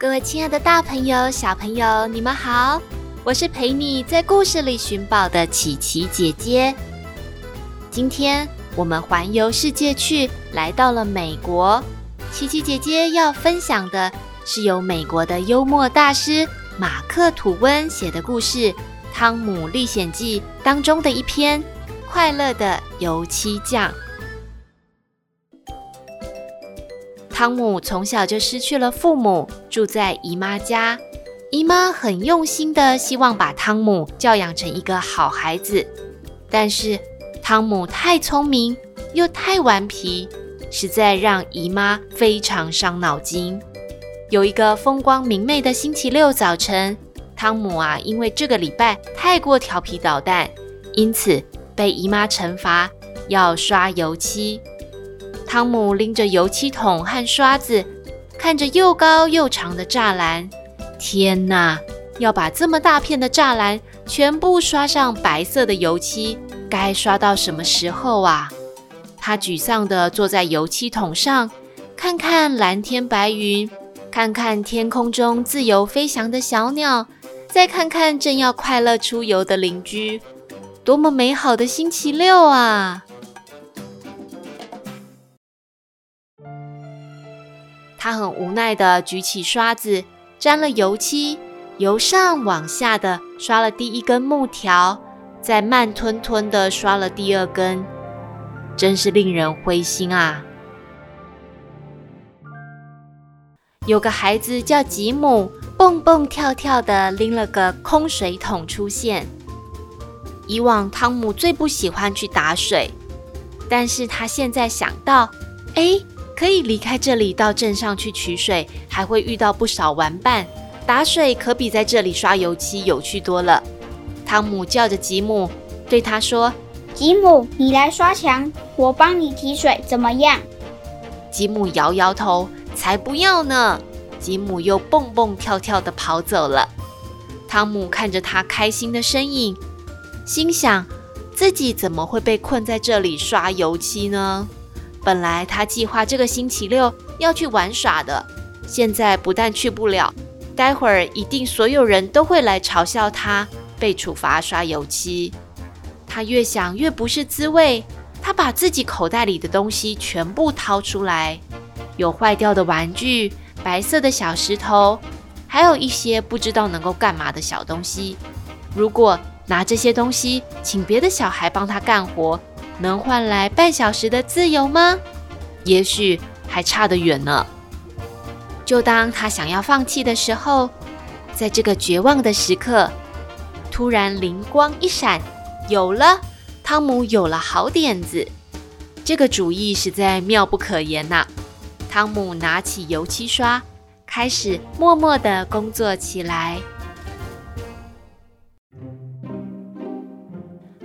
各位亲爱的大朋友、小朋友，你们好！我是陪你在故事里寻宝的琪琪姐姐。今天我们环游世界去，来到了美国。琪琪姐姐要分享的是由美国的幽默大师马克·吐温写的故事《汤姆历险记》当中的一篇《快乐的油漆匠》。汤姆从小就失去了父母，住在姨妈家。姨妈很用心的希望把汤姆教养成一个好孩子，但是汤姆太聪明又太顽皮，实在让姨妈非常伤脑筋。有一个风光明媚的星期六早晨，汤姆啊，因为这个礼拜太过调皮捣蛋，因此被姨妈惩罚要刷油漆。汤姆拎着油漆桶和刷子，看着又高又长的栅栏。天哪！要把这么大片的栅栏全部刷上白色的油漆，该刷到什么时候啊？他沮丧地坐在油漆桶上，看看蓝天白云，看看天空中自由飞翔的小鸟，再看看正要快乐出游的邻居，多么美好的星期六啊！他很无奈地举起刷子，沾了油漆，由上往下的刷了第一根木条，再慢吞吞地刷了第二根，真是令人灰心啊！有个孩子叫吉姆，蹦蹦跳跳地拎了个空水桶出现。以往汤姆最不喜欢去打水，但是他现在想到，哎。可以离开这里到镇上去取水，还会遇到不少玩伴。打水可比在这里刷油漆有趣多了。汤姆叫着吉姆，对他说：“吉姆，你来刷墙，我帮你提水，怎么样？”吉姆摇摇头：“才不要呢！”吉姆又蹦蹦跳跳地跑走了。汤姆看着他开心的身影，心想：自己怎么会被困在这里刷油漆呢？本来他计划这个星期六要去玩耍的，现在不但去不了，待会儿一定所有人都会来嘲笑他被处罚刷油漆。他越想越不是滋味，他把自己口袋里的东西全部掏出来，有坏掉的玩具、白色的小石头，还有一些不知道能够干嘛的小东西。如果拿这些东西请别的小孩帮他干活，能换来半小时的自由吗？也许还差得远呢。就当他想要放弃的时候，在这个绝望的时刻，突然灵光一闪，有了！汤姆有了好点子，这个主意实在妙不可言呐。汤姆拿起油漆刷，开始默默的工作起来。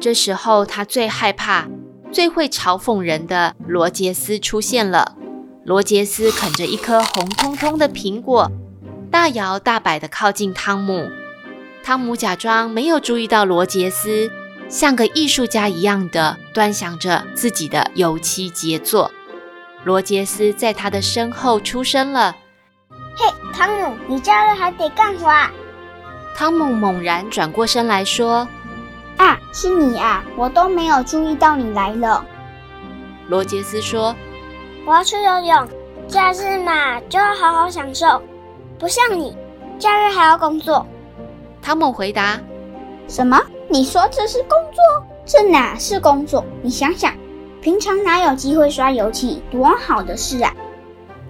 这时候他最害怕。最会嘲讽人的罗杰斯出现了。罗杰斯啃着一颗红彤彤的苹果，大摇大摆地靠近汤姆。汤姆假装没有注意到罗杰斯，像个艺术家一样的端详着自己的油漆杰作。罗杰斯在他的身后出声了：“嘿，汤姆，你假日还得干活啊？”汤姆猛然转过身来说。啊，是你啊！我都没有注意到你来了。罗杰斯说：“我要去游泳，假日嘛就要好好享受，不像你，假日还要工作。”汤姆回答：“什么？你说这是工作？这哪是工作？你想想，平常哪有机会刷油漆？多好的事啊！”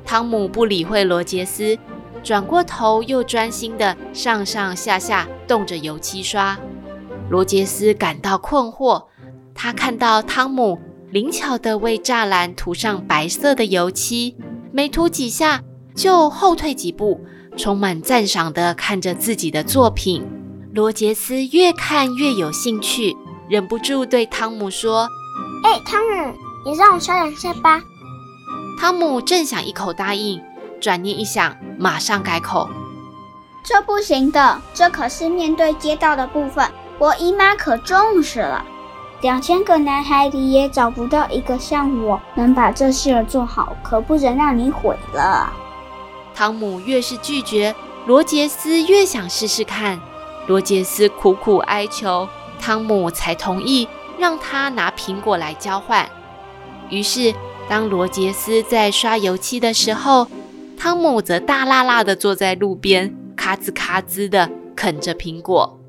汤姆不理会罗杰斯，转过头又专心的上上下下动着油漆刷。罗杰斯感到困惑，他看到汤姆灵巧地为栅栏涂上白色的油漆，没涂几下就后退几步，充满赞赏地看着自己的作品。罗杰斯越看越有兴趣，忍不住对汤姆说：“哎，汤姆，你让我刷两下吧。”汤姆正想一口答应，转念一想，马上改口：“这不行的，这可是面对街道的部分，我姨妈可重视了。”两千个男孩里也找不到一个像我能把这事儿做好，可不能让你毁了。汤姆越是拒绝，罗杰斯越想试试看。罗杰斯苦苦哀求，汤姆才同意让他拿苹果来交换。于是，当罗杰斯在刷油漆的时候，汤姆则大剌剌地坐在路边，咔吱咔吱地啃着苹果。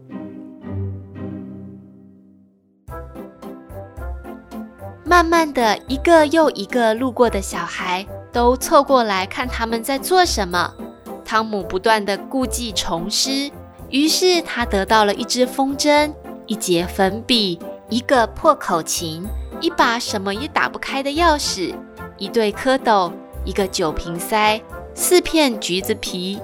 慢慢的，一个又一个路过的小孩都凑过来看他们在做什么。汤姆不断的故技重施，于是他得到了一支风筝、一节粉笔、一个破口琴、一把什么也打不开的钥匙、一对蝌蚪、一个酒瓶塞、四片橘子皮。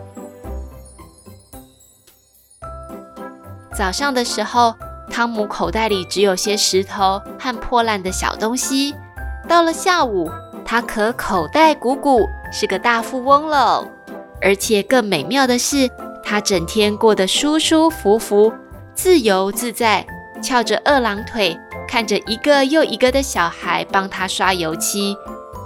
早上的时候，汤姆口袋里只有些石头和破烂的小东西。到了下午，他可口袋鼓鼓，是个大富翁喽。而且更美妙的是，他整天过得舒舒服服、自由自在，翘着二郎腿，看着一个又一个的小孩帮他刷油漆。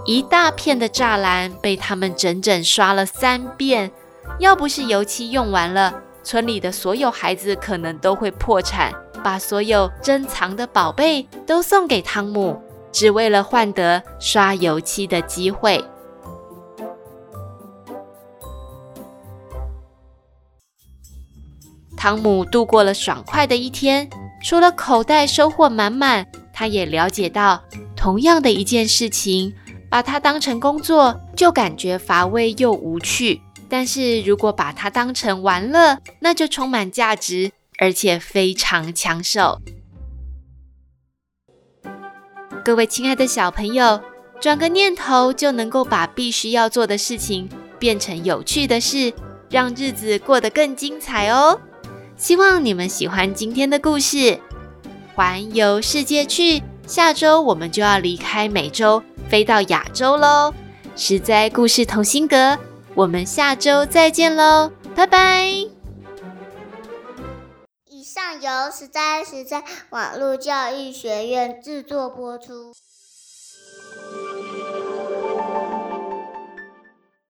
一大片的栅栏被他们整整刷了三遍。要不是油漆用完了，村里的所有孩子可能都会破产。把所有珍藏的宝贝都送给汤姆，只为了换得刷油漆的机会。汤姆度过了爽快的一天，除了口袋收获满满，他也了解到，同样的一件事情，把它当成工作，就感觉乏味又无趣；但是如果把它当成玩乐，那就充满价值。而且非常抢手。各位亲爱的小朋友，转个念头就能够把必须要做的事情变成有趣的事，让日子过得更精彩哦。希望你们喜欢今天的故事，环游世界去。下周我们就要离开美洲，飞到亚洲喽。实在故事同心阁，我们下周再见喽，拜拜。上游实在实在网络教育学院制作播出。